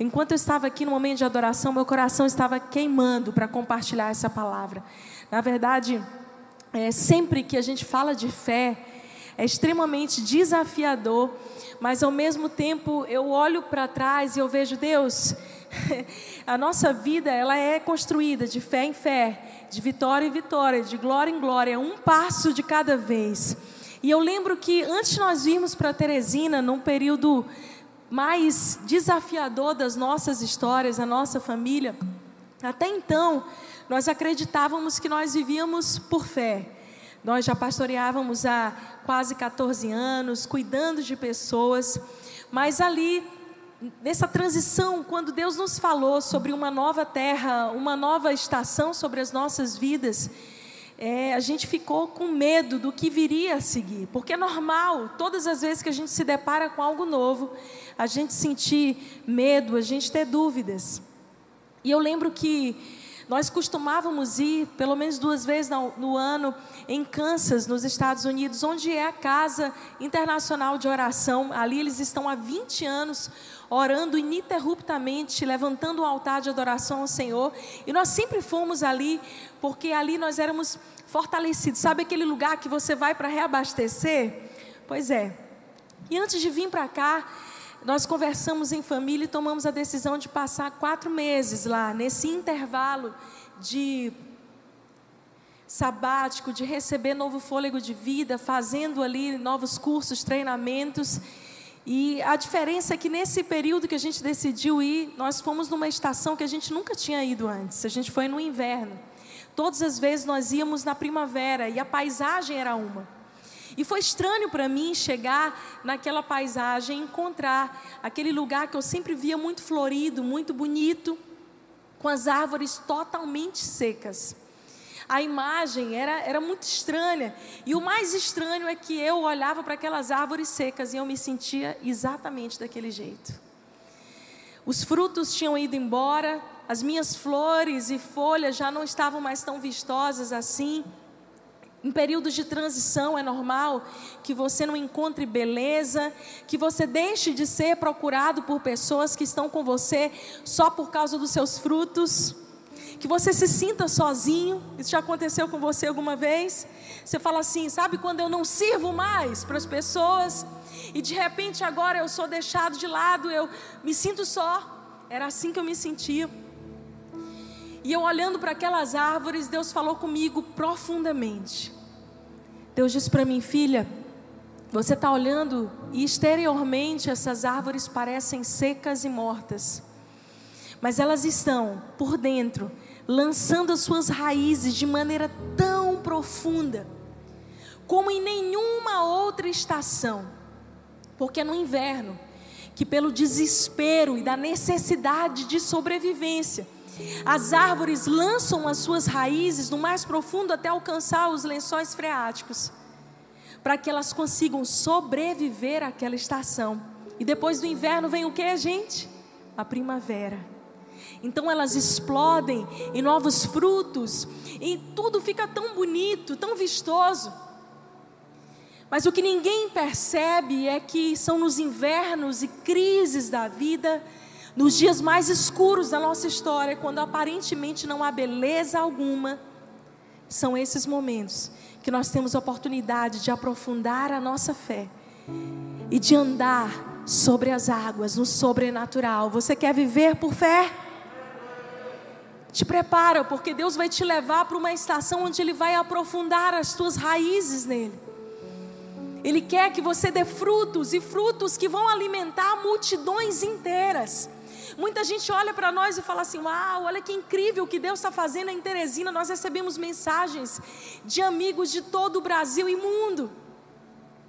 Enquanto eu estava aqui no momento de adoração, meu coração estava queimando para compartilhar essa palavra. Na verdade, é, sempre que a gente fala de fé, é extremamente desafiador, mas ao mesmo tempo eu olho para trás e eu vejo Deus. a nossa vida ela é construída de fé em fé, de vitória em vitória, de glória em glória, um passo de cada vez. E eu lembro que antes nós vimos para Teresina, num período mais desafiador das nossas histórias, a nossa família, até então nós acreditávamos que nós vivíamos por fé. Nós já pastoreávamos há quase 14 anos, cuidando de pessoas, mas ali, nessa transição, quando Deus nos falou sobre uma nova terra, uma nova estação sobre as nossas vidas, é, a gente ficou com medo do que viria a seguir, porque é normal, todas as vezes que a gente se depara com algo novo, a gente sentir medo, a gente ter dúvidas. E eu lembro que nós costumávamos ir pelo menos duas vezes no, no, ano em Kansas, nos Estados Unidos, onde é a Casa Internacional de Oração. Ali eles estão há 20 anos orando ininterruptamente, levantando um altar de adoração ao Senhor. E nós sempre fomos ali, porque ali nós éramos fortalecidos. Sabe aquele lugar que você vai para reabastecer? Pois é. E antes de vir para cá, nós conversamos em família e tomamos a decisão de passar quatro meses lá, nesse intervalo de sabático, de receber novo fôlego de vida, fazendo ali novos cursos, treinamentos. E a diferença é que nesse período que a gente decidiu ir, nós fomos numa estação que a gente nunca tinha ido antes. A gente foi no inverno. Todas as vezes nós íamos na primavera e a paisagem era uma. E foi estranho para mim chegar naquela paisagem, encontrar aquele lugar que eu sempre via muito florido, muito bonito, com as árvores totalmente secas. A imagem era, era muito estranha. E o mais estranho é que eu olhava para aquelas árvores secas e eu me sentia exatamente daquele jeito. Os frutos tinham ido embora, as minhas flores e folhas já não estavam mais tão vistosas assim. Em períodos de transição é normal que você não encontre beleza, que você deixe de ser procurado por pessoas que estão com você só por causa dos seus frutos, que você se sinta sozinho. Isso já aconteceu com você alguma vez? Você fala assim, sabe quando eu não sirvo mais para as pessoas e de repente agora eu sou deixado de lado, eu me sinto só. Era assim que eu me sentia. E eu olhando para aquelas árvores, Deus falou comigo profundamente. Deus disse para mim, filha, você está olhando e exteriormente essas árvores parecem secas e mortas, mas elas estão por dentro, lançando as suas raízes de maneira tão profunda, como em nenhuma outra estação, porque é no inverno que, pelo desespero e da necessidade de sobrevivência, as árvores lançam as suas raízes no mais profundo até alcançar os lençóis freáticos, para que elas consigam sobreviver àquela estação. E depois do inverno vem o que, gente? A primavera. Então elas explodem em novos frutos, e tudo fica tão bonito, tão vistoso. Mas o que ninguém percebe é que são nos invernos e crises da vida nos dias mais escuros da nossa história, quando aparentemente não há beleza alguma, são esses momentos que nós temos a oportunidade de aprofundar a nossa fé e de andar sobre as águas, no sobrenatural. Você quer viver por fé? Te prepara, porque Deus vai te levar para uma estação onde Ele vai aprofundar as tuas raízes nele. Ele quer que você dê frutos e frutos que vão alimentar multidões inteiras. Muita gente olha para nós e fala assim: Uau, olha que incrível o que Deus está fazendo em Teresina. Nós recebemos mensagens de amigos de todo o Brasil e mundo.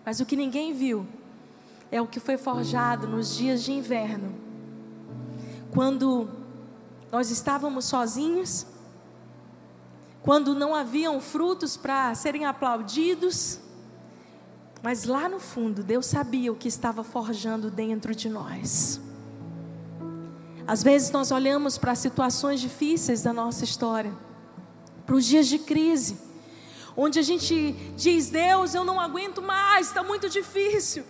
Mas o que ninguém viu é o que foi forjado nos dias de inverno, quando nós estávamos sozinhos, quando não haviam frutos para serem aplaudidos. Mas lá no fundo, Deus sabia o que estava forjando dentro de nós. Às vezes nós olhamos para situações difíceis da nossa história, para os dias de crise, onde a gente diz: Deus, eu não aguento mais, está muito difícil.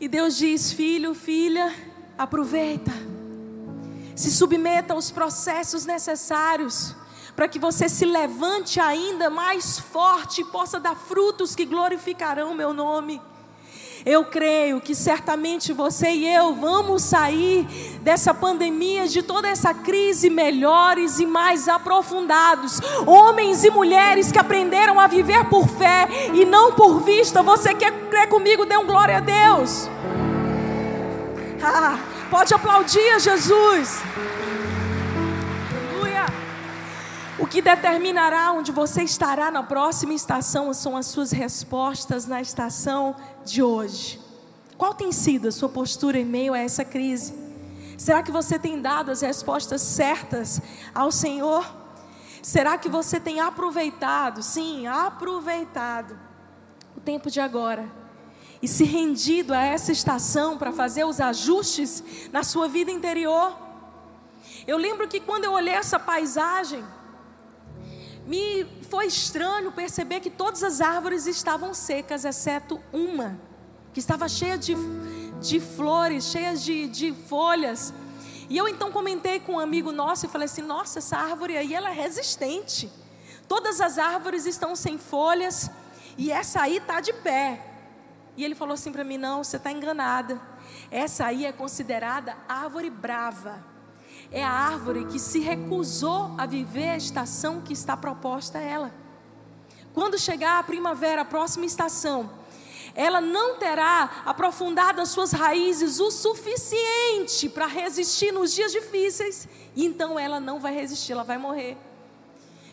E Deus diz: Filho, filha, Aproveita. Se submeta aos processos necessários para que você se levante ainda mais forte e possa dar frutos que glorificarão o meu nome. Eu creio que certamente você e eu vamos sair dessa pandemia, de toda essa crise, melhores e mais aprofundados. Homens e mulheres que aprenderam a viver por fé e não por vista. Você quer crer comigo? Dê um glória a Deus. Ah, pode aplaudir a Jesus. Aleluia. O que determinará onde você estará na próxima estação são as suas respostas na estação de hoje? Qual tem sido a sua postura em meio a essa crise? Será que você tem dado as respostas certas ao Senhor? Será que você tem aproveitado, sim, aproveitado o tempo de agora e se rendido a essa estação para fazer os ajustes na sua vida interior? Eu lembro que quando eu olhei essa paisagem, me foi estranho perceber que todas as árvores estavam secas, exceto uma, que estava cheia de, de flores, cheia de, de folhas. E eu então comentei com um amigo nosso e falei assim: Nossa, essa árvore aí ela é resistente. Todas as árvores estão sem folhas e essa aí está de pé. E ele falou assim para mim: Não, você está enganada. Essa aí é considerada árvore brava é a árvore que se recusou a viver a estação que está proposta a ela. Quando chegar a primavera, a próxima estação, ela não terá aprofundado as suas raízes o suficiente para resistir nos dias difíceis, e então ela não vai resistir, ela vai morrer.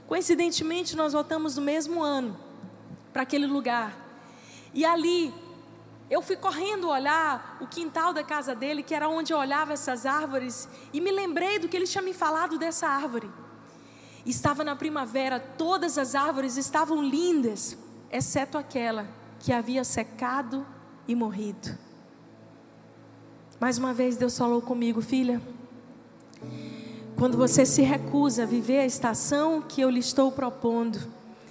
Coincidentemente, nós voltamos no mesmo ano para aquele lugar, e ali eu fui correndo olhar o quintal da casa dele, que era onde eu olhava essas árvores, e me lembrei do que ele tinha me falado dessa árvore. Estava na primavera, todas as árvores estavam lindas, exceto aquela que havia secado e morrido. Mais uma vez Deus falou comigo, filha. Quando você se recusa a viver a estação que eu lhe estou propondo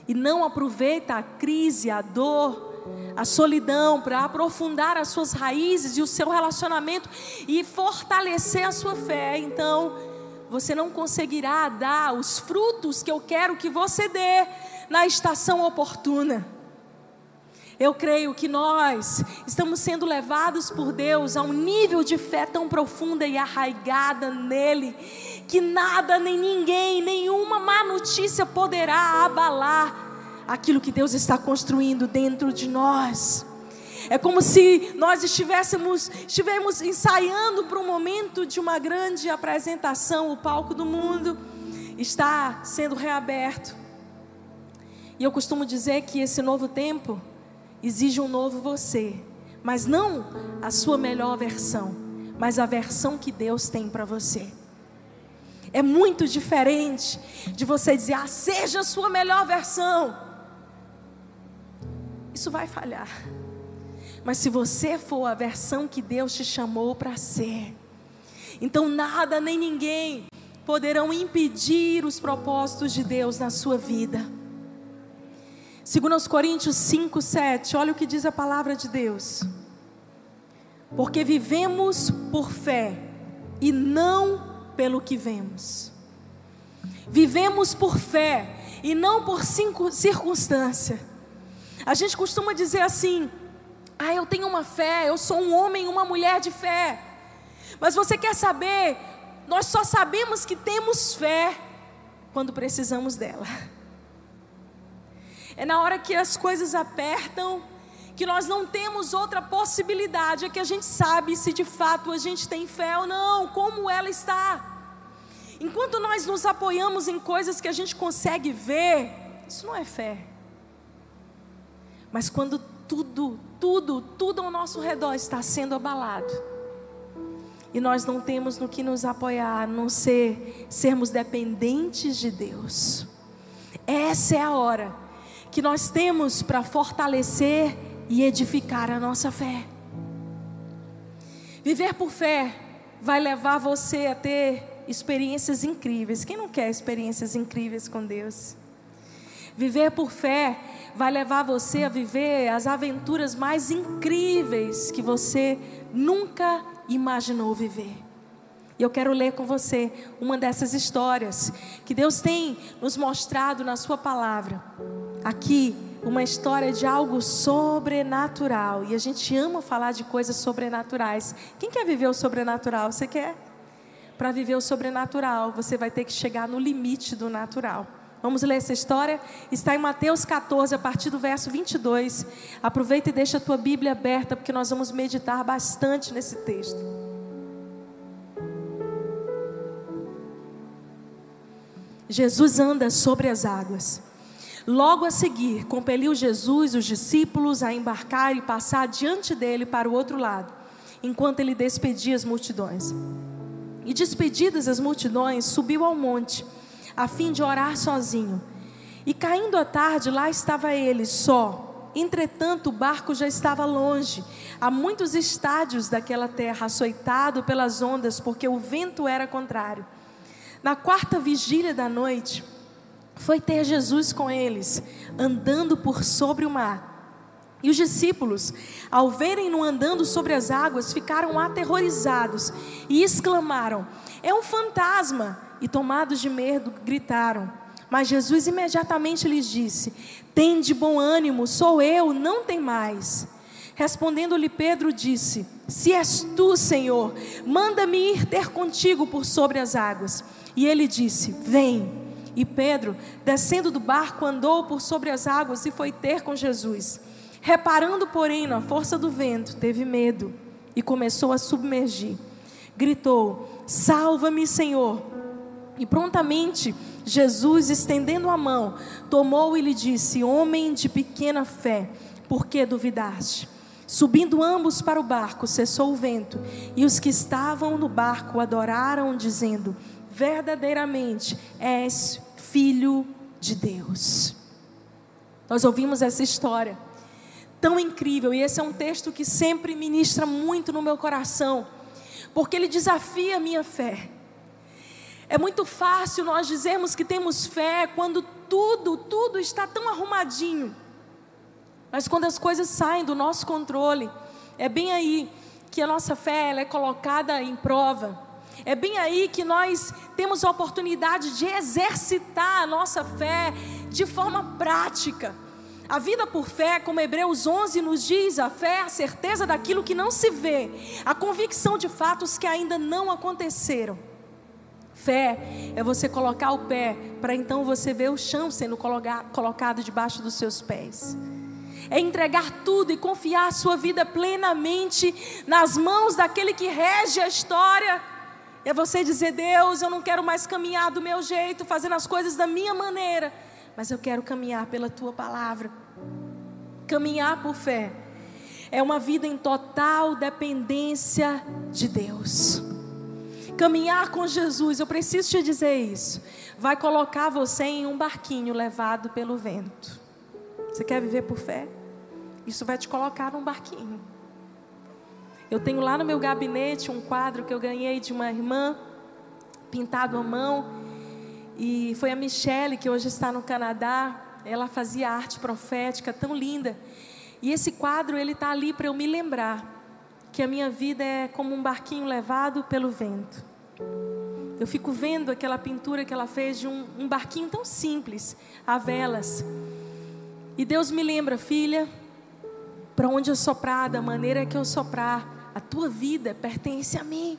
e não aproveita a crise, a dor, a solidão, para aprofundar as suas raízes e o seu relacionamento e fortalecer a sua fé. Então, você não conseguirá dar os frutos que eu quero que você dê na estação oportuna. Eu creio que nós estamos sendo levados por Deus a um nível de fé tão profunda e arraigada nele, que nada, nem ninguém, nenhuma má notícia poderá abalar aquilo que Deus está construindo dentro de nós. É como se nós estivéssemos, estivéssemos ensaiando para um momento de uma grande apresentação. O palco do mundo está sendo reaberto. E eu costumo dizer que esse novo tempo exige um novo você, mas não a sua melhor versão, mas a versão que Deus tem para você. É muito diferente de você dizer, ah, seja a sua melhor versão isso vai falhar. Mas se você for a versão que Deus te chamou para ser, então nada nem ninguém poderão impedir os propósitos de Deus na sua vida. Segundo os Coríntios 5, 7, olha o que diz a palavra de Deus. Porque vivemos por fé e não pelo que vemos. Vivemos por fé e não por circunstância. A gente costuma dizer assim: ah, eu tenho uma fé, eu sou um homem, uma mulher de fé. Mas você quer saber? Nós só sabemos que temos fé quando precisamos dela. É na hora que as coisas apertam, que nós não temos outra possibilidade, é que a gente sabe se de fato a gente tem fé ou não, como ela está. Enquanto nós nos apoiamos em coisas que a gente consegue ver, isso não é fé. Mas quando tudo, tudo, tudo ao nosso redor está sendo abalado, e nós não temos no que nos apoiar, a não ser sermos dependentes de Deus. Essa é a hora que nós temos para fortalecer e edificar a nossa fé. Viver por fé vai levar você a ter experiências incríveis. Quem não quer experiências incríveis com Deus? Viver por fé vai levar você a viver as aventuras mais incríveis que você nunca imaginou viver. E eu quero ler com você uma dessas histórias que Deus tem nos mostrado na Sua palavra. Aqui, uma história de algo sobrenatural. E a gente ama falar de coisas sobrenaturais. Quem quer viver o sobrenatural? Você quer? Para viver o sobrenatural, você vai ter que chegar no limite do natural. Vamos ler essa história? Está em Mateus 14, a partir do verso 22. Aproveita e deixa a tua Bíblia aberta, porque nós vamos meditar bastante nesse texto. Jesus anda sobre as águas. Logo a seguir, compeliu Jesus os discípulos a embarcar e passar diante dele para o outro lado, enquanto ele despedia as multidões. E despedidas as multidões, subiu ao monte a fim de orar sozinho. E caindo a tarde, lá estava ele, só. Entretanto, o barco já estava longe, a muitos estádios daquela terra, açoitado pelas ondas, porque o vento era contrário. Na quarta vigília da noite, foi ter Jesus com eles, andando por sobre o mar. E os discípulos, ao verem-no andando sobre as águas, ficaram aterrorizados e exclamaram: É um fantasma! E, tomados de medo, gritaram. Mas Jesus imediatamente lhes disse: Tem de bom ânimo, sou eu, não tem mais. Respondendo-lhe Pedro, disse: Se és tu, Senhor, manda-me ir ter contigo por sobre as águas. E ele disse: Vem. E Pedro, descendo do barco, andou por sobre as águas e foi ter com Jesus. Reparando, porém, na força do vento, teve medo e começou a submergir. Gritou: Salva-me, Senhor. E prontamente Jesus, estendendo a mão, tomou e lhe disse: Homem de pequena fé, por que duvidaste? Subindo ambos para o barco, cessou o vento, e os que estavam no barco adoraram, dizendo: Verdadeiramente és filho de Deus. Nós ouvimos essa história tão incrível, e esse é um texto que sempre ministra muito no meu coração, porque ele desafia a minha fé. É muito fácil nós dizermos que temos fé quando tudo, tudo está tão arrumadinho. Mas quando as coisas saem do nosso controle, é bem aí que a nossa fé é colocada em prova. É bem aí que nós temos a oportunidade de exercitar a nossa fé de forma prática. A vida por fé, como Hebreus 11 nos diz, a fé é a certeza daquilo que não se vê, a convicção de fatos que ainda não aconteceram. Fé é você colocar o pé para então você ver o chão sendo colocado debaixo dos seus pés. É entregar tudo e confiar a sua vida plenamente nas mãos daquele que rege a história. É você dizer: Deus, eu não quero mais caminhar do meu jeito, fazendo as coisas da minha maneira, mas eu quero caminhar pela tua palavra. Caminhar por fé é uma vida em total dependência de Deus. Caminhar com Jesus, eu preciso te dizer isso, vai colocar você em um barquinho levado pelo vento. Você quer viver por fé? Isso vai te colocar num barquinho. Eu tenho lá no meu gabinete um quadro que eu ganhei de uma irmã, pintado à mão, e foi a Michelle, que hoje está no Canadá. Ela fazia arte profética tão linda. E esse quadro, ele está ali para eu me lembrar que a minha vida é como um barquinho levado pelo vento. Eu fico vendo aquela pintura que ela fez de um, um barquinho tão simples, a velas. E Deus me lembra, filha, para onde eu soprar, da maneira que eu soprar, a tua vida pertence a mim.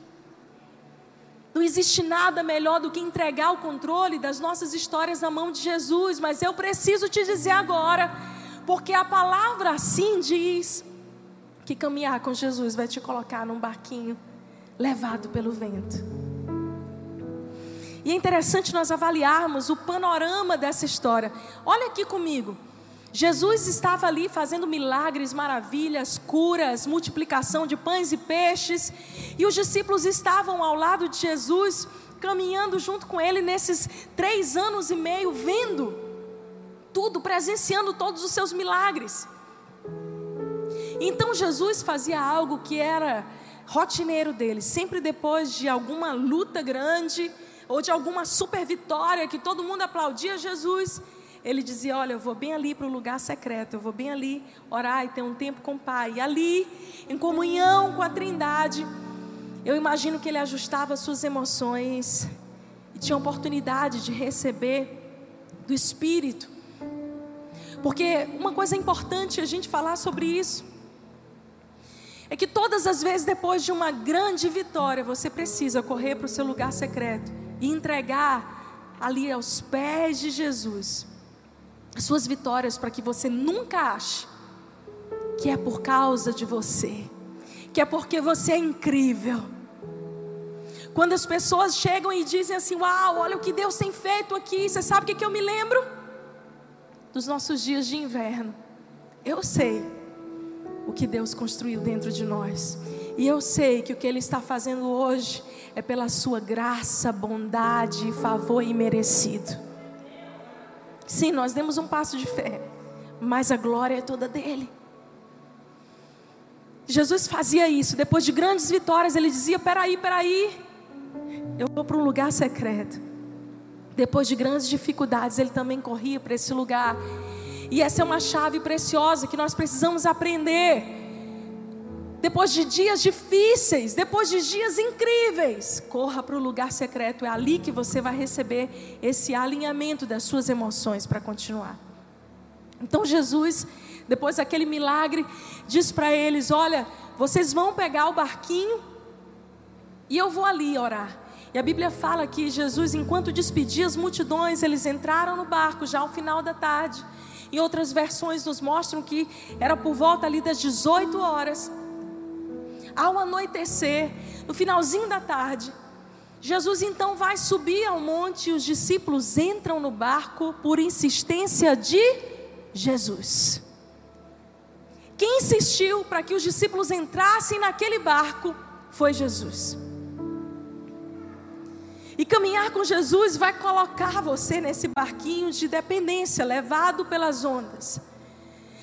Não existe nada melhor do que entregar o controle das nossas histórias na mão de Jesus, mas eu preciso te dizer agora, porque a palavra assim diz que caminhar com Jesus vai te colocar num barquinho levado pelo vento. E é interessante nós avaliarmos o panorama dessa história. Olha aqui comigo. Jesus estava ali fazendo milagres, maravilhas, curas, multiplicação de pães e peixes, e os discípulos estavam ao lado de Jesus, caminhando junto com ele nesses três anos e meio, vendo tudo, presenciando todos os seus milagres. Então Jesus fazia algo que era rotineiro dele, sempre depois de alguma luta grande, ou de alguma super vitória que todo mundo aplaudia Jesus, ele dizia: Olha, eu vou bem ali para o lugar secreto, eu vou bem ali orar e ter um tempo com o Pai. E ali, em comunhão com a Trindade, eu imagino que ele ajustava suas emoções e tinha oportunidade de receber do Espírito. Porque uma coisa importante a gente falar sobre isso é que todas as vezes depois de uma grande vitória, você precisa correr para o seu lugar secreto e entregar ali aos pés de Jesus as suas vitórias para que você nunca ache que é por causa de você, que é porque você é incrível. Quando as pessoas chegam e dizem assim: Uau, olha o que Deus tem feito aqui, você sabe o que, que eu me lembro? Dos nossos dias de inverno. Eu sei o que Deus construiu dentro de nós, e eu sei que o que Ele está fazendo hoje é pela Sua graça, bondade e favor imerecido. Sim, nós demos um passo de fé, mas a glória é toda dele. Jesus fazia isso, depois de grandes vitórias, ele dizia: Peraí, peraí, eu vou para um lugar secreto. Depois de grandes dificuldades, ele também corria para esse lugar. E essa é uma chave preciosa que nós precisamos aprender depois de dias difíceis, depois de dias incríveis, corra para o lugar secreto. É ali que você vai receber esse alinhamento das suas emoções para continuar. Então Jesus, depois daquele milagre, diz para eles: Olha, vocês vão pegar o barquinho e eu vou ali orar. E a Bíblia fala que Jesus, enquanto despedia as multidões, eles entraram no barco já ao final da tarde. Em outras versões nos mostram que era por volta ali das 18 horas. Ao anoitecer, no finalzinho da tarde, Jesus então vai subir ao monte e os discípulos entram no barco por insistência de Jesus. Quem insistiu para que os discípulos entrassem naquele barco foi Jesus. E caminhar com Jesus vai colocar você nesse barquinho de dependência, levado pelas ondas.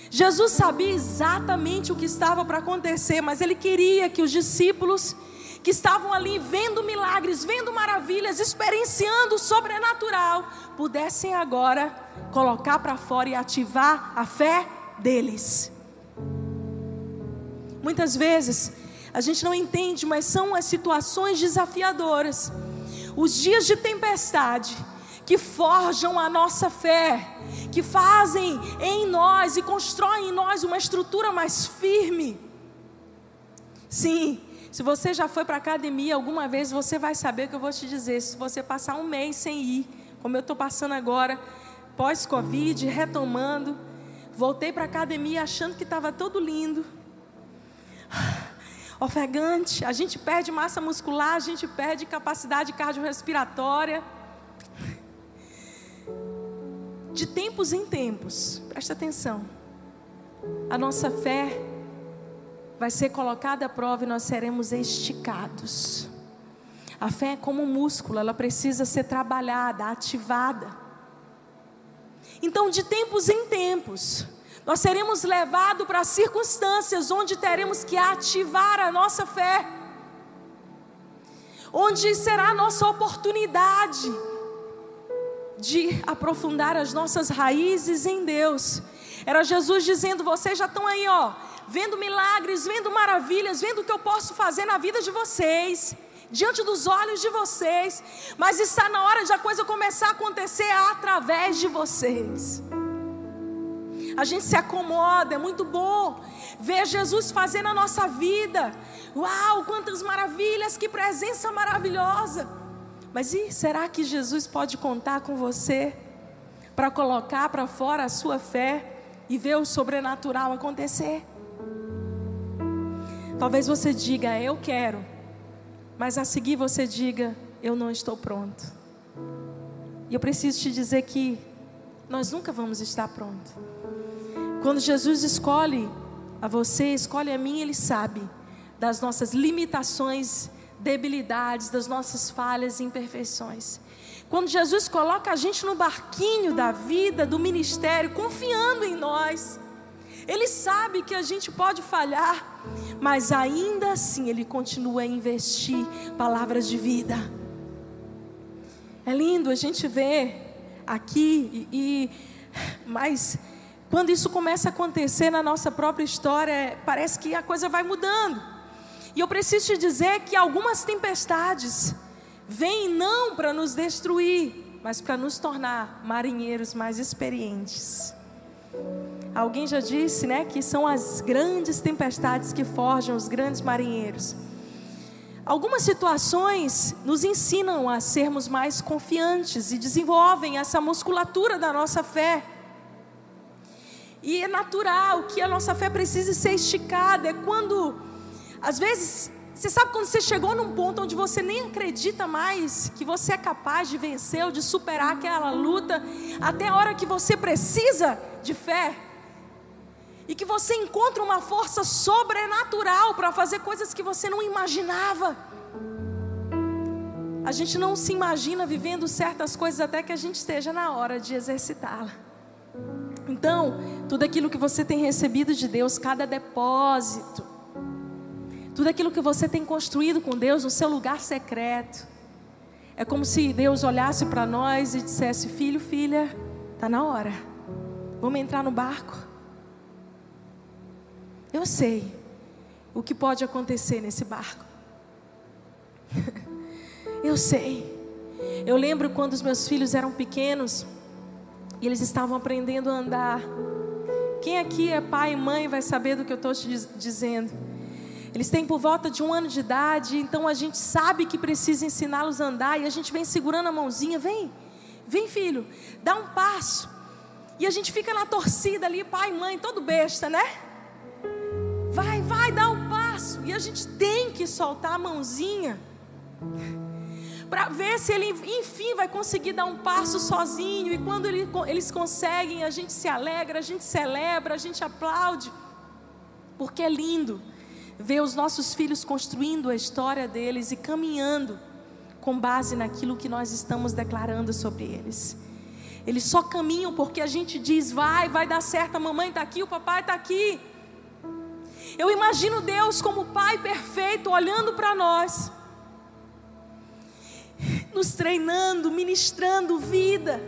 Jesus sabia exatamente o que estava para acontecer, mas ele queria que os discípulos que estavam ali vendo milagres, vendo maravilhas, experienciando o sobrenatural, pudessem agora colocar para fora e ativar a fé deles. Muitas vezes a gente não entende, mas são as situações desafiadoras, os dias de tempestade que forjam a nossa fé, que fazem em nós e constroem em nós uma estrutura mais firme. Sim, se você já foi para a academia alguma vez, você vai saber o que eu vou te dizer. Se você passar um mês sem ir, como eu estou passando agora, pós-Covid, retomando, voltei para a academia achando que estava todo lindo. Ofegante, a gente perde massa muscular, a gente perde capacidade cardiorrespiratória de tempos em tempos, presta atenção, a nossa fé vai ser colocada à prova e nós seremos esticados. A fé é como um músculo, ela precisa ser trabalhada, ativada. Então, de tempos em tempos, nós seremos levados para circunstâncias onde teremos que ativar a nossa fé, onde será a nossa oportunidade de aprofundar as nossas raízes em Deus. Era Jesus dizendo: vocês já estão aí, ó, vendo milagres, vendo maravilhas, vendo o que eu posso fazer na vida de vocês, diante dos olhos de vocês, mas está na hora de a coisa começar a acontecer através de vocês. A gente se acomoda, é muito bom ver Jesus fazer na nossa vida. Uau, quantas maravilhas, que presença maravilhosa. Mas e será que Jesus pode contar com você para colocar para fora a sua fé e ver o sobrenatural acontecer? Talvez você diga, eu quero, mas a seguir você diga, eu não estou pronto. E eu preciso te dizer que nós nunca vamos estar prontos. Quando Jesus escolhe a você, escolhe a mim, Ele sabe das nossas limitações debilidades, das nossas falhas e imperfeições. Quando Jesus coloca a gente no barquinho da vida, do ministério, confiando em nós, Ele sabe que a gente pode falhar, mas ainda assim Ele continua a investir palavras de vida. É lindo a gente ver aqui e, e Mas quando isso começa a acontecer na nossa própria história, parece que a coisa vai mudando. E eu preciso te dizer que algumas tempestades vêm não para nos destruir, mas para nos tornar marinheiros mais experientes. Alguém já disse, né, que são as grandes tempestades que forjam os grandes marinheiros. Algumas situações nos ensinam a sermos mais confiantes e desenvolvem essa musculatura da nossa fé. E é natural que a nossa fé precise ser esticada. É quando, às vezes, você sabe quando você chegou num ponto onde você nem acredita mais que você é capaz de vencer ou de superar aquela luta, até a hora que você precisa de fé. E que você encontra uma força sobrenatural para fazer coisas que você não imaginava. A gente não se imagina vivendo certas coisas até que a gente esteja na hora de exercitá-la. Então, tudo aquilo que você tem recebido de Deus, cada depósito, tudo aquilo que você tem construído com Deus no seu lugar secreto, é como se Deus olhasse para nós e dissesse: Filho, filha, está na hora, vamos entrar no barco. Eu sei o que pode acontecer nesse barco. Eu sei. Eu lembro quando os meus filhos eram pequenos, e eles estavam aprendendo a andar. Quem aqui é pai e mãe vai saber do que eu estou te dizendo. Eles têm por volta de um ano de idade, então a gente sabe que precisa ensiná-los a andar e a gente vem segurando a mãozinha, vem, vem filho, dá um passo. E a gente fica na torcida ali, pai, mãe, todo besta, né? Vai, vai, dá um passo. E a gente tem que soltar a mãozinha para ver se ele, enfim, vai conseguir dar um passo sozinho. E quando ele, eles conseguem, a gente se alegra, a gente celebra, a gente aplaude, porque é lindo ver os nossos filhos construindo a história deles e caminhando com base naquilo que nós estamos declarando sobre eles. Eles só caminham porque a gente diz: vai, vai dar certo, a mamãe está aqui, o papai está aqui. Eu imagino Deus como Pai perfeito olhando para nós nos treinando, ministrando vida.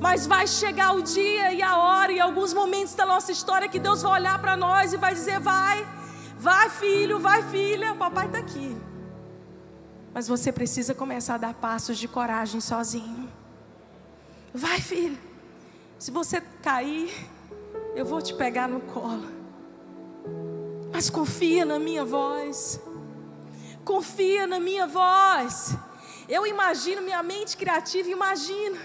Mas vai chegar o dia e a hora e alguns momentos da nossa história que Deus vai olhar para nós e vai dizer: vai, vai filho, vai filha, papai está aqui. Mas você precisa começar a dar passos de coragem sozinho. Vai, filho. Se você cair, eu vou te pegar no colo. Mas confia na minha voz. Confia na minha voz. Eu imagino, minha mente criativa imagina.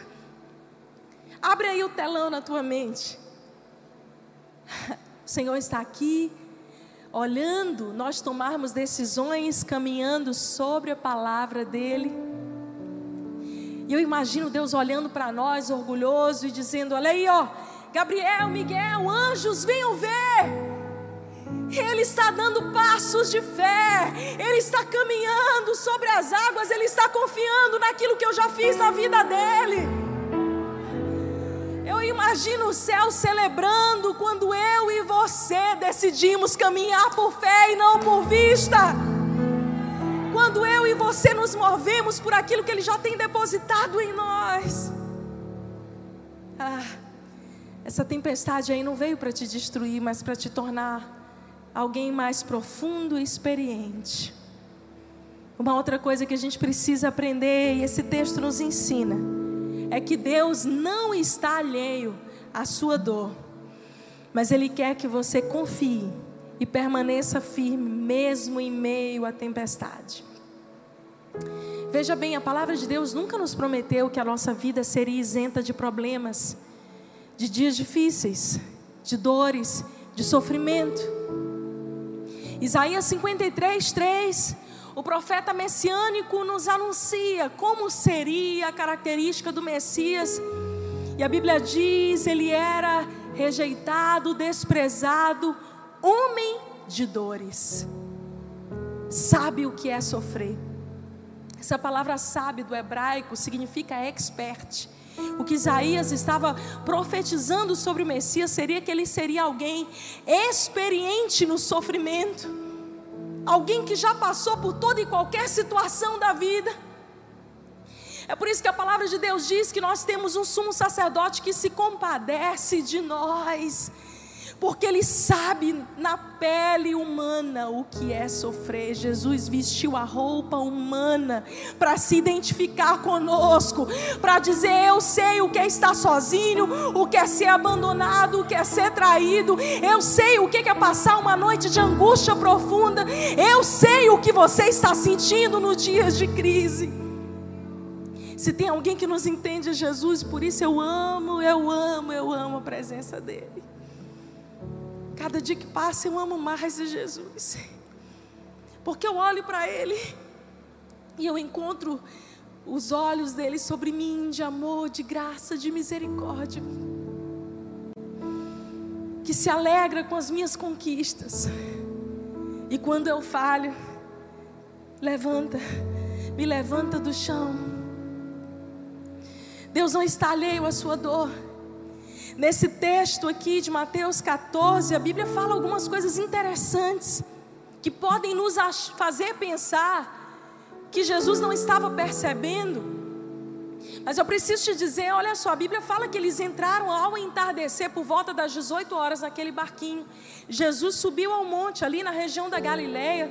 Abre aí o telão na tua mente. O Senhor está aqui, olhando nós tomarmos decisões, caminhando sobre a palavra dEle. E eu imagino Deus olhando para nós, orgulhoso, e dizendo: Olha aí, ó, Gabriel, Miguel, anjos, venham ver. Ele está dando passos de fé, Ele está caminhando sobre as águas, Ele está confiando naquilo que eu já fiz na vida dele. Eu imagino o céu celebrando quando eu e você decidimos caminhar por fé e não por vista. Quando eu e você nos movemos por aquilo que Ele já tem depositado em nós. Ah, essa tempestade aí não veio para te destruir, mas para te tornar alguém mais profundo e experiente. Uma outra coisa que a gente precisa aprender, e esse texto nos ensina, é que Deus não está alheio à sua dor, mas Ele quer que você confie e permaneça firme, mesmo em meio à tempestade. Veja bem, a palavra de Deus nunca nos prometeu que a nossa vida seria isenta de problemas, de dias difíceis, de dores, de sofrimento. Isaías 53, 3. O profeta messiânico nos anuncia como seria a característica do Messias. E a Bíblia diz: ele era rejeitado, desprezado, homem de dores. Sabe o que é sofrer. Essa palavra sabe do hebraico significa expert. O que Isaías estava profetizando sobre o Messias seria que ele seria alguém experiente no sofrimento, alguém que já passou por toda e qualquer situação da vida. É por isso que a palavra de Deus diz que nós temos um sumo sacerdote que se compadece de nós porque ele sabe na pele humana o que é sofrer. Jesus vestiu a roupa humana para se identificar conosco, para dizer: Eu sei o que é estar sozinho, o que é ser abandonado, o que é ser traído, eu sei o que é passar uma noite de angústia profunda, eu sei o que você está sentindo nos dias de crise. Se tem alguém que nos entende, é Jesus, por isso eu amo, eu amo, eu amo a presença dEle. Cada dia que passa eu amo mais de Jesus. Porque eu olho para Ele e eu encontro os olhos dele sobre mim de amor, de graça, de misericórdia. Que se alegra com as minhas conquistas. E quando eu falho, levanta, me levanta do chão. Deus não está alheio à sua dor. Nesse texto aqui de Mateus 14, a Bíblia fala algumas coisas interessantes que podem nos fazer pensar que Jesus não estava percebendo. Mas eu preciso te dizer, olha só, a Bíblia fala que eles entraram ao entardecer por volta das 18 horas naquele barquinho. Jesus subiu ao monte ali na região da Galileia.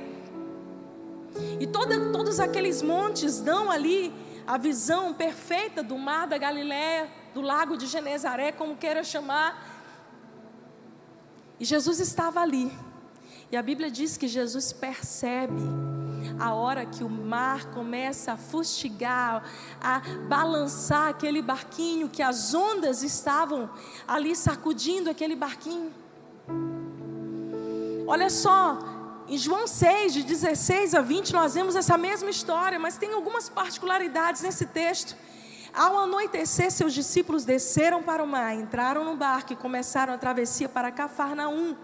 E todos aqueles montes dão ali a visão perfeita do mar da Galileia do lago de Genezaré, como queira chamar. E Jesus estava ali. E a Bíblia diz que Jesus percebe a hora que o mar começa a fustigar, a balançar aquele barquinho, que as ondas estavam ali sacudindo aquele barquinho. Olha só, em João 6, de 16 a 20, nós vemos essa mesma história, mas tem algumas particularidades nesse texto. Ao anoitecer, seus discípulos desceram para o mar, entraram no barco e começaram a travessia para Cafarnaum.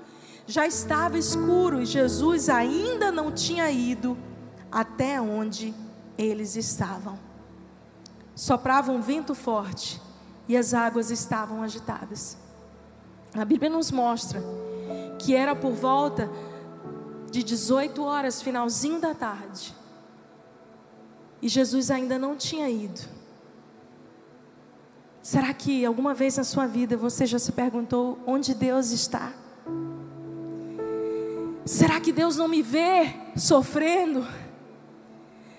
Já estava escuro e Jesus ainda não tinha ido até onde eles estavam. Soprava um vento forte e as águas estavam agitadas. A Bíblia nos mostra que era por volta de 18 horas, finalzinho da tarde. E Jesus ainda não tinha ido. Será que alguma vez na sua vida você já se perguntou onde Deus está? Será que Deus não me vê sofrendo?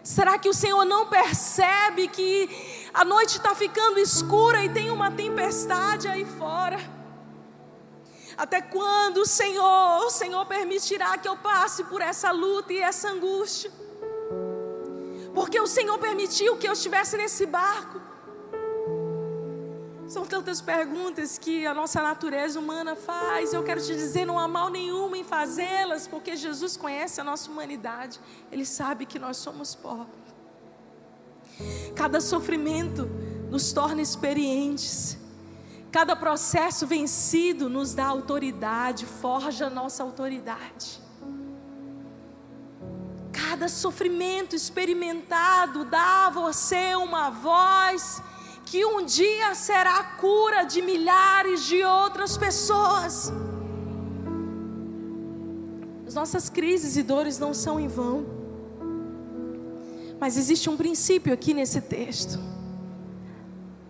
Será que o Senhor não percebe que a noite está ficando escura e tem uma tempestade aí fora? Até quando Senhor, o Senhor permitirá que eu passe por essa luta e essa angústia? Porque o Senhor permitiu que eu estivesse nesse barco. São tantas perguntas que a nossa natureza humana faz. Eu quero te dizer, não há mal nenhum em fazê-las, porque Jesus conhece a nossa humanidade. Ele sabe que nós somos pó. Cada sofrimento nos torna experientes. Cada processo vencido nos dá autoridade, forja a nossa autoridade. Cada sofrimento experimentado dá a você uma voz que um dia será a cura de milhares de outras pessoas. As nossas crises e dores não são em vão. Mas existe um princípio aqui nesse texto.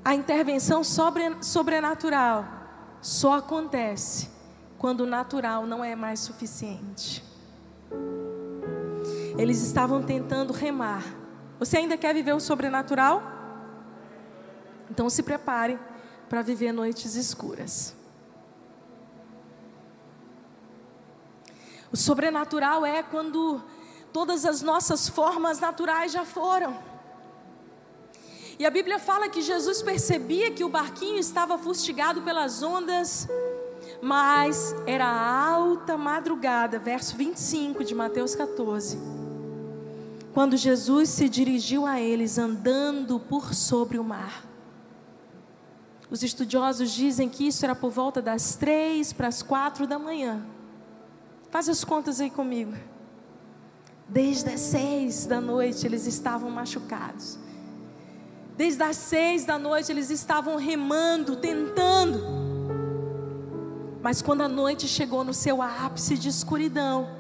A intervenção sobrenatural só acontece quando o natural não é mais suficiente. Eles estavam tentando remar. Você ainda quer viver o sobrenatural? Então se prepare para viver noites escuras. O sobrenatural é quando todas as nossas formas naturais já foram. E a Bíblia fala que Jesus percebia que o barquinho estava fustigado pelas ondas, mas era alta madrugada, verso 25 de Mateus 14. Quando Jesus se dirigiu a eles andando por sobre o mar. Os estudiosos dizem que isso era por volta das três para as quatro da manhã. Faz as contas aí comigo. Desde as seis da noite eles estavam machucados. Desde as seis da noite eles estavam remando, tentando. Mas quando a noite chegou no seu ápice de escuridão,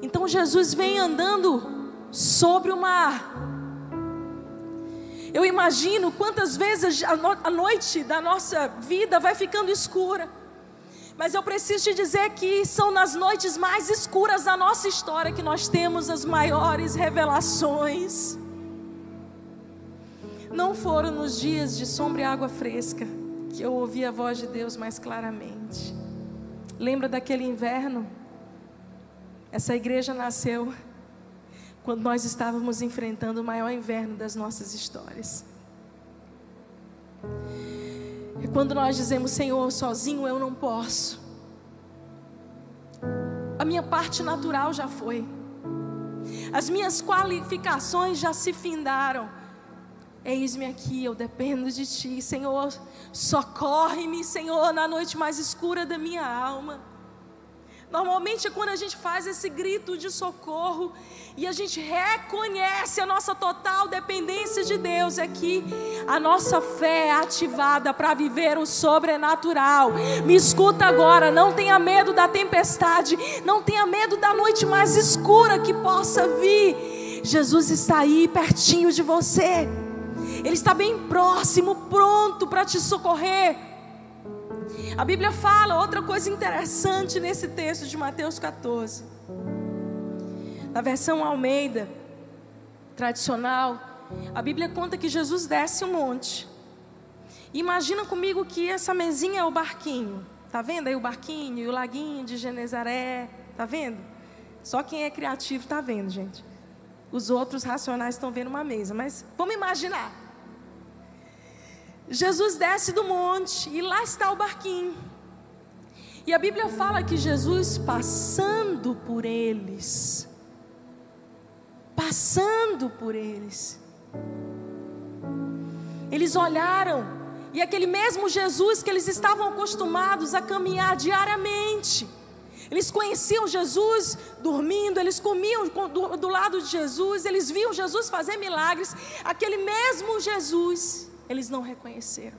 então Jesus vem andando sobre o mar. Eu imagino quantas vezes a noite da nossa vida vai ficando escura. Mas eu preciso te dizer que são nas noites mais escuras da nossa história que nós temos as maiores revelações. Não foram nos dias de sombra e água fresca que eu ouvi a voz de Deus mais claramente. Lembra daquele inverno? Essa igreja nasceu quando nós estávamos enfrentando o maior inverno das nossas histórias. É quando nós dizemos, Senhor, sozinho eu não posso. A minha parte natural já foi. As minhas qualificações já se findaram. Eis-me aqui, eu dependo de Ti, Senhor. Socorre-me, Senhor, na noite mais escura da minha alma. Normalmente, quando a gente faz esse grito de socorro e a gente reconhece a nossa total dependência de Deus, é que a nossa fé é ativada para viver o sobrenatural. Me escuta agora, não tenha medo da tempestade, não tenha medo da noite mais escura que possa vir. Jesus está aí pertinho de você. Ele está bem próximo, pronto para te socorrer. A Bíblia fala outra coisa interessante nesse texto de Mateus 14. Na versão Almeida, tradicional, a Bíblia conta que Jesus desce um monte. Imagina comigo que essa mesinha é o barquinho. Tá vendo aí o barquinho e o laguinho de Genezaré? Tá vendo? Só quem é criativo tá vendo, gente. Os outros racionais estão vendo uma mesa, mas vamos imaginar. Jesus desce do monte e lá está o barquinho. E a Bíblia fala que Jesus passando por eles, passando por eles, eles olharam e aquele mesmo Jesus que eles estavam acostumados a caminhar diariamente, eles conheciam Jesus dormindo, eles comiam do, do lado de Jesus, eles viam Jesus fazer milagres, aquele mesmo Jesus eles não reconheceram.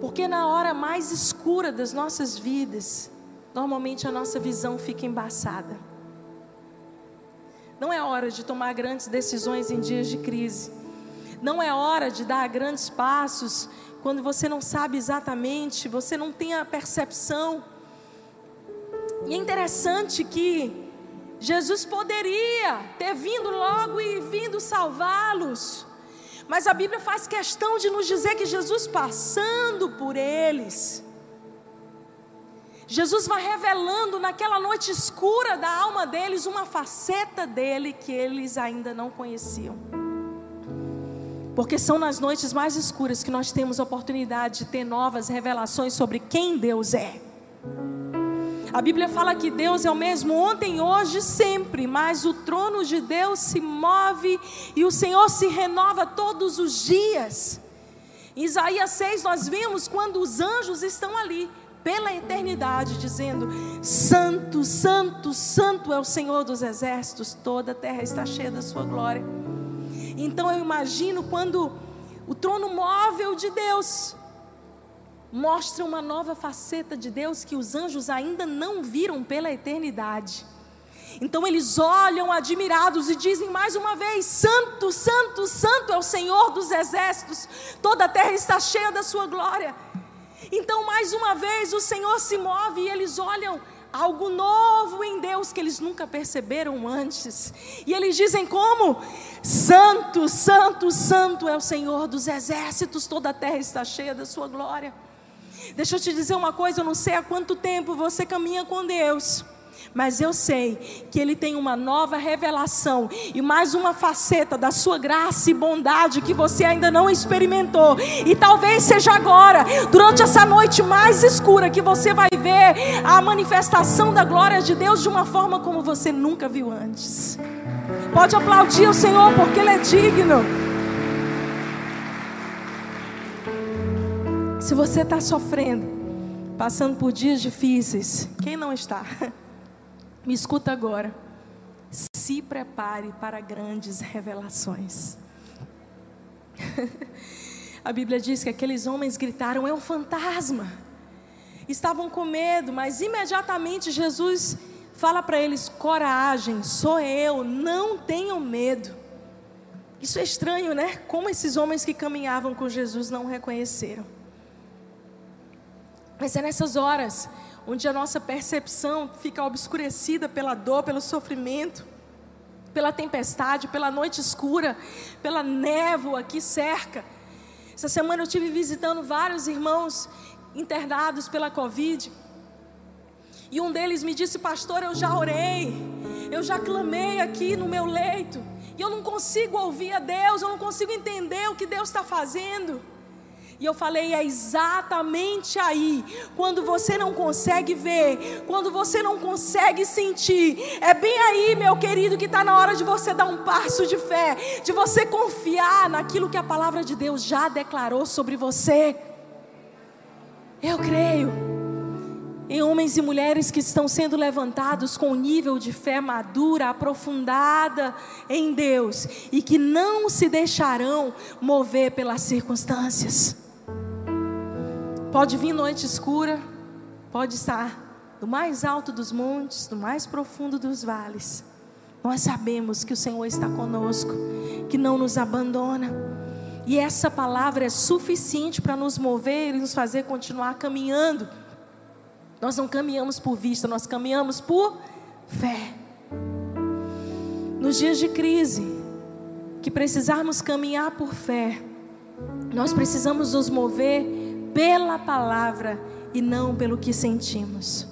Porque na hora mais escura das nossas vidas, normalmente a nossa visão fica embaçada. Não é hora de tomar grandes decisões em dias de crise. Não é hora de dar grandes passos quando você não sabe exatamente, você não tem a percepção. E é interessante que Jesus poderia ter vindo logo e vindo salvá-los. Mas a Bíblia faz questão de nos dizer que Jesus passando por eles, Jesus vai revelando naquela noite escura da alma deles uma faceta dele que eles ainda não conheciam. Porque são nas noites mais escuras que nós temos a oportunidade de ter novas revelações sobre quem Deus é. A Bíblia fala que Deus é o mesmo ontem, hoje sempre, mas o trono de Deus se move e o Senhor se renova todos os dias. Em Isaías 6 nós vimos quando os anjos estão ali pela eternidade dizendo: Santo, Santo, Santo é o Senhor dos exércitos, toda a terra está cheia da sua glória. Então eu imagino quando o trono móvel de Deus mostra uma nova faceta de Deus que os anjos ainda não viram pela eternidade. Então eles olham admirados e dizem mais uma vez: Santo, Santo, Santo é o Senhor dos exércitos, toda a terra está cheia da sua glória. Então, mais uma vez, o Senhor se move e eles olham algo novo em Deus que eles nunca perceberam antes. E eles dizem como? Santo, Santo, Santo é o Senhor dos exércitos, toda a terra está cheia da sua glória. Deixa eu te dizer uma coisa, eu não sei há quanto tempo você caminha com Deus. Mas eu sei que Ele tem uma nova revelação e mais uma faceta da Sua graça e bondade que você ainda não experimentou. E talvez seja agora, durante essa noite mais escura, que você vai ver a manifestação da glória de Deus de uma forma como você nunca viu antes. Pode aplaudir o Senhor, porque Ele é digno. Se você está sofrendo, passando por dias difíceis, quem não está? Me escuta agora. Se prepare para grandes revelações. A Bíblia diz que aqueles homens gritaram: é um fantasma. Estavam com medo, mas imediatamente Jesus fala para eles: coragem, sou eu, não tenham medo. Isso é estranho, né? Como esses homens que caminhavam com Jesus não reconheceram. Mas é nessas horas onde a nossa percepção fica obscurecida pela dor, pelo sofrimento, pela tempestade, pela noite escura, pela névoa que cerca. Essa semana eu tive visitando vários irmãos internados pela Covid. E um deles me disse, pastor, eu já orei, eu já clamei aqui no meu leito, e eu não consigo ouvir a Deus, eu não consigo entender o que Deus está fazendo. E eu falei, é exatamente aí, quando você não consegue ver, quando você não consegue sentir, é bem aí, meu querido, que está na hora de você dar um passo de fé, de você confiar naquilo que a palavra de Deus já declarou sobre você. Eu creio em homens e mulheres que estão sendo levantados com um nível de fé madura, aprofundada em Deus e que não se deixarão mover pelas circunstâncias. Pode vir noite escura, pode estar do mais alto dos montes, do mais profundo dos vales. Nós sabemos que o Senhor está conosco, que não nos abandona. E essa palavra é suficiente para nos mover e nos fazer continuar caminhando. Nós não caminhamos por vista, nós caminhamos por fé. Nos dias de crise, que precisarmos caminhar por fé, nós precisamos nos mover pela palavra e não pelo que sentimos.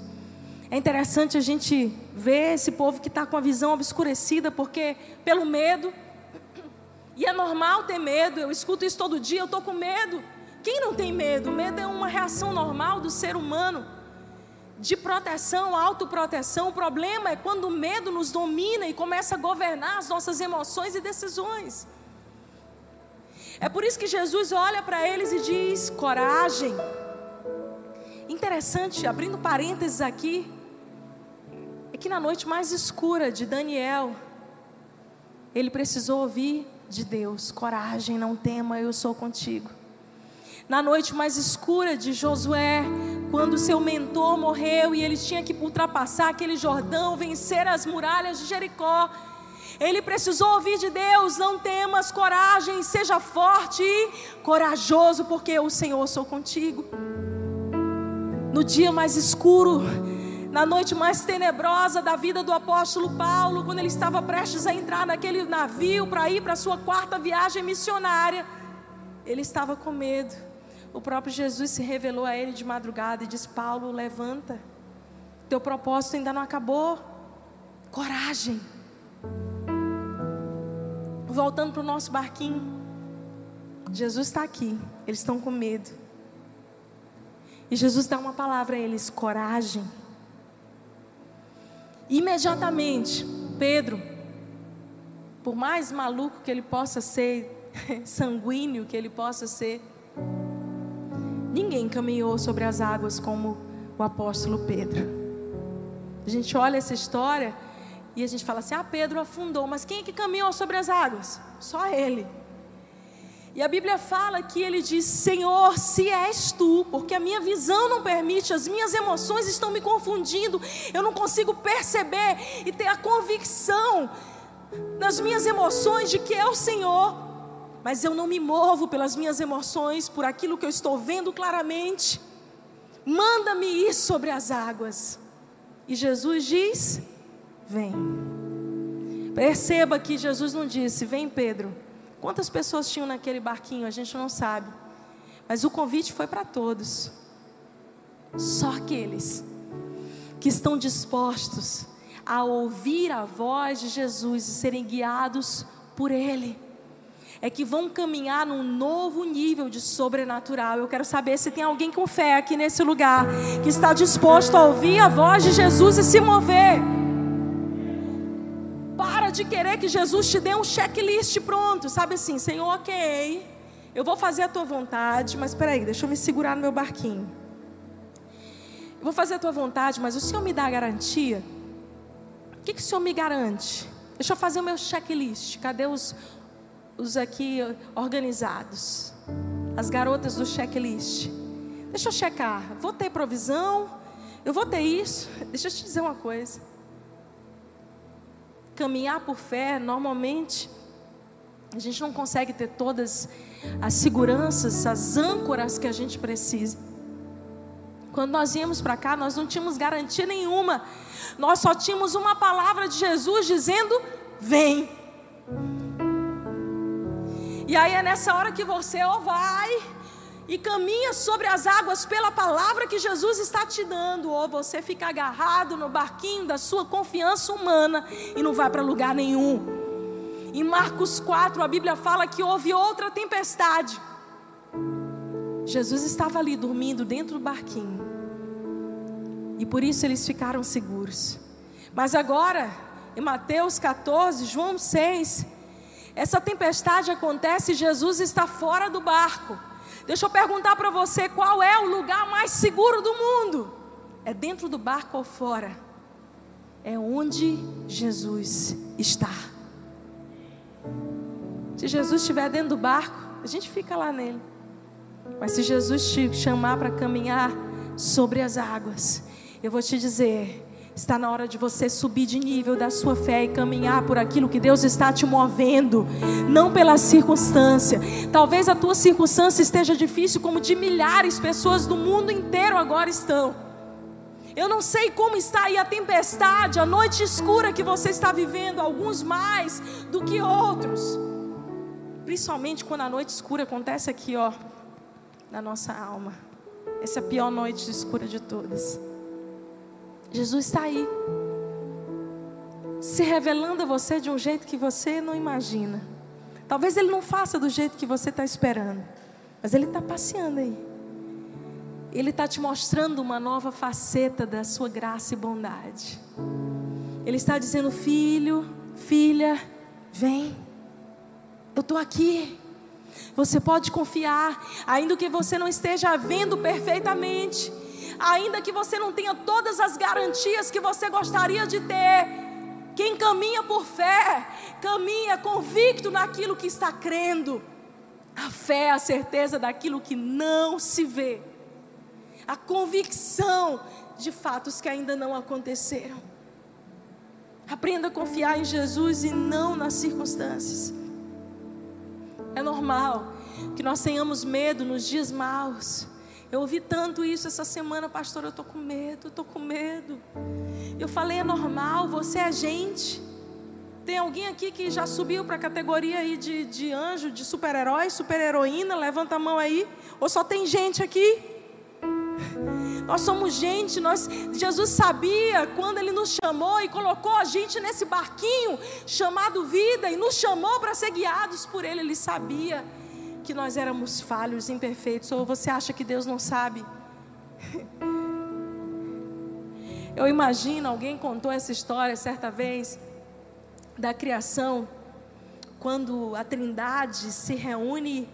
É interessante a gente ver esse povo que está com a visão obscurecida, porque pelo medo, e é normal ter medo, eu escuto isso todo dia, eu estou com medo. Quem não tem medo? Medo é uma reação normal do ser humano, de proteção, autoproteção. O problema é quando o medo nos domina e começa a governar as nossas emoções e decisões. É por isso que Jesus olha para eles e diz: coragem. Interessante, abrindo parênteses aqui, é que na noite mais escura de Daniel, ele precisou ouvir de Deus: coragem, não tema, eu sou contigo. Na noite mais escura de Josué, quando seu mentor morreu e ele tinha que ultrapassar aquele Jordão, vencer as muralhas de Jericó, ele precisou ouvir de Deus: não temas, coragem, seja forte e corajoso, porque o Senhor sou contigo. No dia mais escuro, na noite mais tenebrosa da vida do apóstolo Paulo, quando ele estava prestes a entrar naquele navio para ir para a sua quarta viagem missionária, ele estava com medo. O próprio Jesus se revelou a ele de madrugada e disse: Paulo, levanta, teu propósito ainda não acabou, coragem voltando para o nosso barquinho. Jesus está aqui, eles estão com medo. E Jesus dá uma palavra a eles: coragem. Imediatamente, Pedro, por mais maluco que ele possa ser, sanguíneo que ele possa ser, ninguém caminhou sobre as águas como o apóstolo Pedro. A gente olha essa história e a gente fala assim: ah, Pedro afundou, mas quem é que caminhou sobre as águas? Só ele. E a Bíblia fala que ele diz: Senhor, se és tu, porque a minha visão não permite, as minhas emoções estão me confundindo, eu não consigo perceber e ter a convicção nas minhas emoções de que é o Senhor, mas eu não me movo pelas minhas emoções, por aquilo que eu estou vendo claramente. Manda-me ir sobre as águas. E Jesus diz: Vem. Perceba que Jesus não disse: Vem, Pedro. Quantas pessoas tinham naquele barquinho? A gente não sabe. Mas o convite foi para todos. Só aqueles que estão dispostos a ouvir a voz de Jesus e serem guiados por Ele, é que vão caminhar num novo nível de sobrenatural. Eu quero saber se tem alguém com fé aqui nesse lugar que está disposto a ouvir a voz de Jesus e se mover de querer que Jesus te dê um checklist pronto, sabe assim, Senhor, ok, eu vou fazer a tua vontade, mas espera aí, deixa eu me segurar no meu barquinho. Eu vou fazer a tua vontade, mas o Senhor me dá a garantia? O que, que o Senhor me garante? Deixa eu fazer o meu checklist. Cadê os, os aqui organizados? As garotas do checklist. Deixa eu checar. Vou ter provisão? Eu vou ter isso? Deixa eu te dizer uma coisa caminhar por fé, normalmente, A gente não consegue ter todas as seguranças, as âncoras que a gente precisa. Quando nós íamos para cá, nós não tínhamos garantia nenhuma. Nós só tínhamos uma palavra de Jesus dizendo: Vem. E aí é nessa hora que você ou vai e caminha sobre as águas pela palavra que Jesus está te dando, ou você fica agarrado no barquinho da sua confiança humana e não vai para lugar nenhum. Em Marcos 4, a Bíblia fala que houve outra tempestade. Jesus estava ali dormindo dentro do barquinho. E por isso eles ficaram seguros. Mas agora, em Mateus 14, João 6, essa tempestade acontece e Jesus está fora do barco. Deixa eu perguntar para você qual é o lugar mais seguro do mundo? É dentro do barco ou fora? É onde Jesus está. Se Jesus estiver dentro do barco, a gente fica lá nele. Mas se Jesus te chamar para caminhar sobre as águas, eu vou te dizer, Está na hora de você subir de nível da sua fé e caminhar por aquilo que Deus está te movendo, não pela circunstância. Talvez a tua circunstância esteja difícil, como de milhares de pessoas do mundo inteiro agora estão. Eu não sei como está aí a tempestade, a noite escura que você está vivendo, alguns mais do que outros. Principalmente quando a noite escura acontece aqui, ó, na nossa alma. Essa é a pior noite escura de todas. Jesus está aí, se revelando a você de um jeito que você não imagina. Talvez Ele não faça do jeito que você está esperando, mas Ele está passeando aí. Ele está te mostrando uma nova faceta da sua graça e bondade. Ele está dizendo: Filho, filha, vem, eu estou aqui. Você pode confiar, ainda que você não esteja vendo perfeitamente ainda que você não tenha todas as garantias que você gostaria de ter. Quem caminha por fé, caminha convicto naquilo que está crendo. A fé é a certeza daquilo que não se vê, a convicção de fatos que ainda não aconteceram. Aprenda a confiar em Jesus e não nas circunstâncias. É normal que nós tenhamos medo nos dias maus. Eu ouvi tanto isso essa semana, pastor. Eu estou com medo, estou com medo. Eu falei, é normal, você é gente. Tem alguém aqui que já subiu para a categoria aí de, de anjo, de super-herói, super-heroína? Levanta a mão aí. Ou só tem gente aqui? Nós somos gente, nós, Jesus sabia quando Ele nos chamou e colocou a gente nesse barquinho chamado vida e nos chamou para ser guiados por Ele, Ele sabia que nós éramos falhos, imperfeitos, ou você acha que Deus não sabe? Eu imagino, alguém contou essa história certa vez, da criação, quando a Trindade se reúne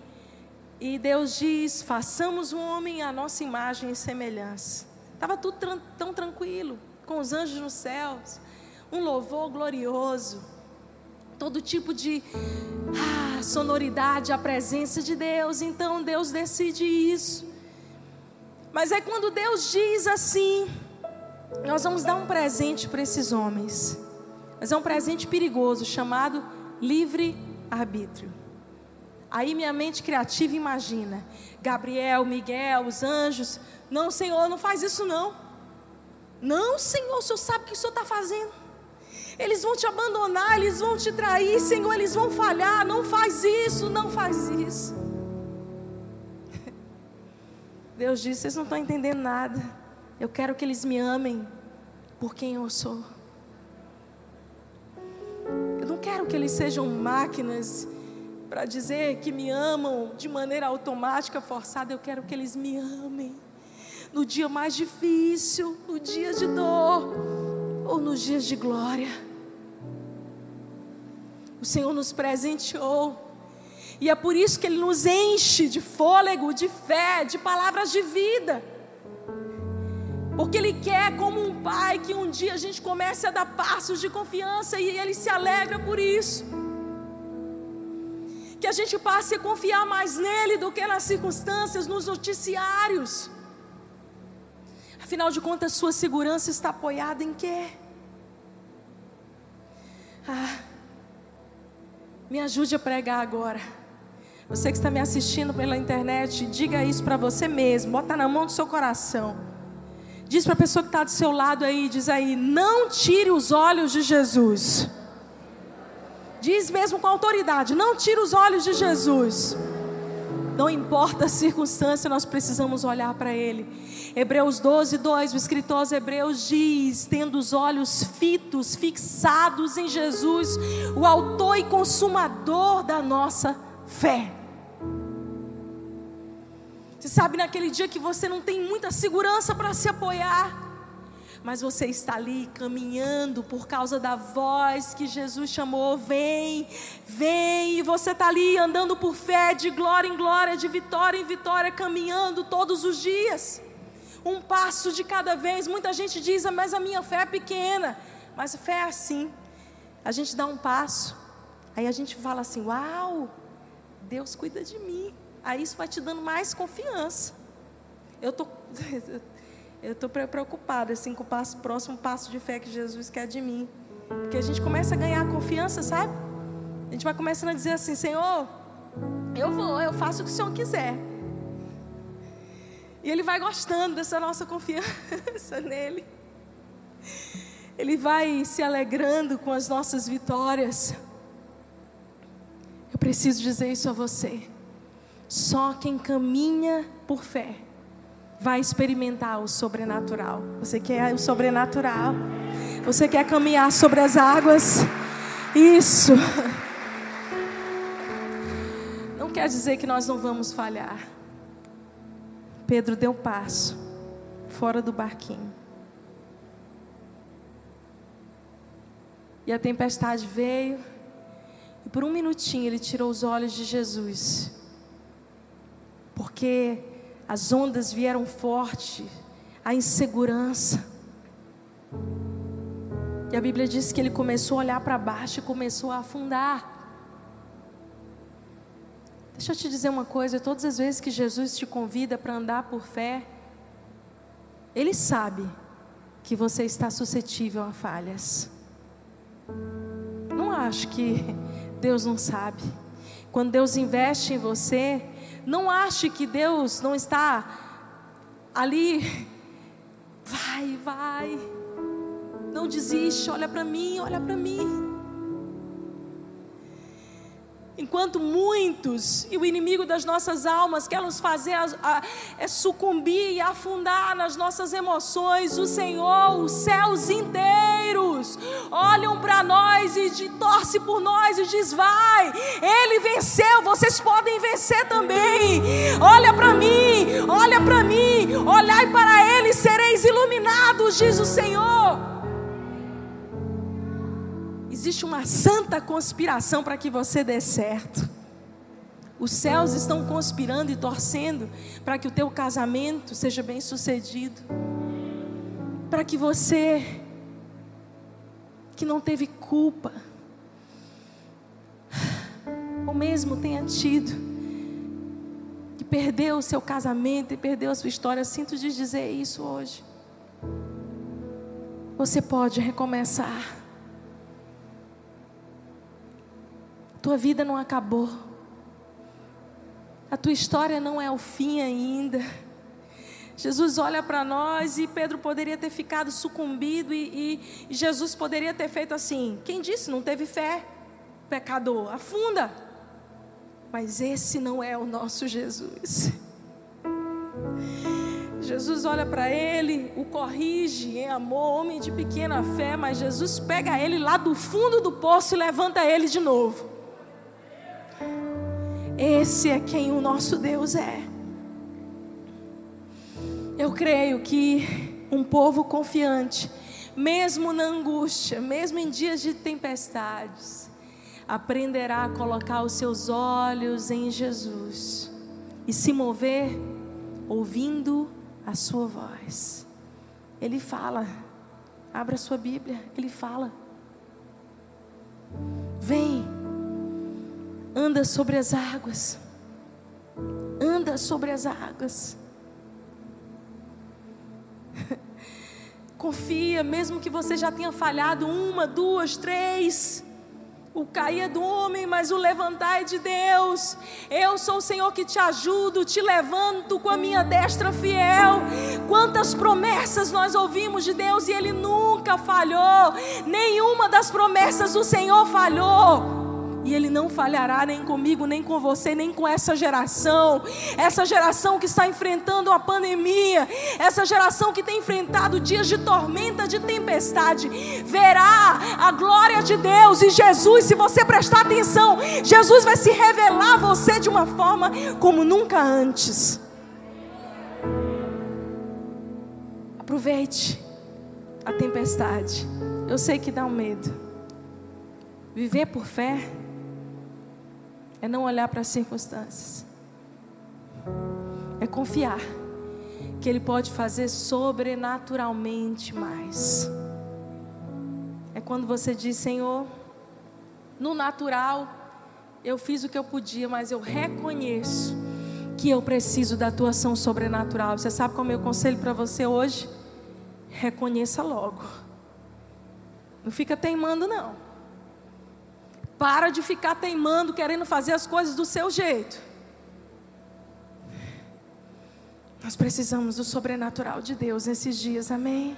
e Deus diz: façamos o homem à nossa imagem e semelhança. Estava tudo tão tranquilo, com os anjos nos céus, um louvor glorioso todo tipo de ah, sonoridade, a presença de Deus. Então Deus decide isso. Mas é quando Deus diz assim: nós vamos dar um presente para esses homens. Mas é um presente perigoso chamado livre-arbítrio. Aí minha mente criativa imagina: Gabriel, Miguel, os anjos. Não, Senhor, não faz isso não. Não, Senhor, o Senhor sabe o que o Senhor está fazendo. Eles vão te abandonar, eles vão te trair, Senhor, eles vão falhar. Não faz isso, não faz isso. Deus disse: vocês não estão entendendo nada. Eu quero que eles me amem por quem eu sou. Eu não quero que eles sejam máquinas para dizer que me amam de maneira automática, forçada. Eu quero que eles me amem no dia mais difícil, no dia de dor ou nos dias de glória. O Senhor nos presenteou. E é por isso que Ele nos enche de fôlego, de fé, de palavras de vida. Porque Ele quer, como um pai, que um dia a gente comece a dar passos de confiança e Ele se alegra por isso. Que a gente passe a confiar mais nele do que nas circunstâncias, nos noticiários. Afinal de contas, sua segurança está apoiada em quê? Ah, Me ajude a pregar agora. Você que está me assistindo pela internet, diga isso para você mesmo. Bota na mão do seu coração. Diz para a pessoa que está do seu lado aí, diz aí, não tire os olhos de Jesus. Diz mesmo com autoridade, não tire os olhos de Jesus. Não importa a circunstância, nós precisamos olhar para Ele. Hebreus 12, 2, o escritor aos Hebreus diz: tendo os olhos fitos, fixados em Jesus, o Autor e Consumador da nossa fé. Você sabe naquele dia que você não tem muita segurança para se apoiar, mas você está ali caminhando por causa da voz que Jesus chamou: vem, vem, e você está ali andando por fé, de glória em glória, de vitória em vitória, caminhando todos os dias, um passo de cada vez. Muita gente diz, ah, mas a minha fé é pequena, mas a fé é assim: a gente dá um passo, aí a gente fala assim: uau, Deus cuida de mim. Aí isso vai te dando mais confiança. Eu tô, eu tô preocupada assim com o passo, próximo passo de fé que Jesus quer de mim, porque a gente começa a ganhar confiança, sabe? A gente vai começando a dizer assim, Senhor, eu vou, eu faço o que o Senhor quiser. E Ele vai gostando dessa nossa confiança nele. Ele vai se alegrando com as nossas vitórias. Eu preciso dizer isso a você. Só quem caminha por fé vai experimentar o sobrenatural. Você quer o sobrenatural? Você quer caminhar sobre as águas? Isso. Não quer dizer que nós não vamos falhar. Pedro deu um passo fora do barquinho. E a tempestade veio, e por um minutinho ele tirou os olhos de Jesus porque as ondas vieram forte, a insegurança. E a Bíblia diz que ele começou a olhar para baixo e começou a afundar. Deixa eu te dizer uma coisa: todas as vezes que Jesus te convida para andar por fé, Ele sabe que você está suscetível a falhas. Não acho que Deus não sabe. Quando Deus investe em você, não ache que Deus não está ali. Vai, vai. Não desiste, olha para mim, olha para mim. Enquanto muitos e o inimigo das nossas almas quer nos fazer a, a, é sucumbir e afundar nas nossas emoções, o Senhor, os céus inteiros, olham para nós e de, torce por nós e diz: Vai, Ele venceu, vocês podem vencer também. Olha para mim, olha para mim, olhai para Ele, sereis iluminados, diz o Senhor existe uma santa conspiração para que você dê certo. Os céus estão conspirando e torcendo para que o teu casamento seja bem sucedido. Para que você, que não teve culpa, ou mesmo tenha tido, que perdeu o seu casamento e perdeu a sua história, sinto de dizer isso hoje. Você pode recomeçar. Tua vida não acabou. A tua história não é o fim ainda. Jesus olha para nós e Pedro poderia ter ficado sucumbido e, e, Jesus poderia ter feito assim: quem disse não teve fé? Pecador, afunda. Mas esse não é o nosso Jesus. Jesus olha para ele, o corrige em amor, homem de pequena fé, mas Jesus pega ele lá do fundo do poço e levanta ele de novo. Esse é quem o nosso Deus é. Eu creio que um povo confiante, mesmo na angústia, mesmo em dias de tempestades, aprenderá a colocar os seus olhos em Jesus e se mover ouvindo a sua voz. Ele fala, abra sua Bíblia, ele fala. Vem anda sobre as águas. Anda sobre as águas. Confia, mesmo que você já tenha falhado uma, duas, três. O cair é do homem, mas o levantar é de Deus. Eu sou o Senhor que te ajudo, te levanto com a minha destra fiel. Quantas promessas nós ouvimos de Deus e Ele nunca falhou. Nenhuma das promessas do Senhor falhou. E Ele não falhará nem comigo, nem com você, nem com essa geração. Essa geração que está enfrentando a pandemia, essa geração que tem enfrentado dias de tormenta, de tempestade, verá a glória de Deus e Jesus, se você prestar atenção, Jesus vai se revelar a você de uma forma como nunca antes. Aproveite a tempestade. Eu sei que dá um medo. Viver por fé é não olhar para as circunstâncias, é confiar que Ele pode fazer sobrenaturalmente mais. É quando você diz, Senhor, no natural, eu fiz o que eu podia, mas eu reconheço que eu preciso da tua ação sobrenatural. Você sabe qual é o meu conselho para você hoje? Reconheça logo. Não fica teimando, não. Para de ficar teimando, querendo fazer as coisas do seu jeito. Nós precisamos do sobrenatural de Deus nesses dias, amém?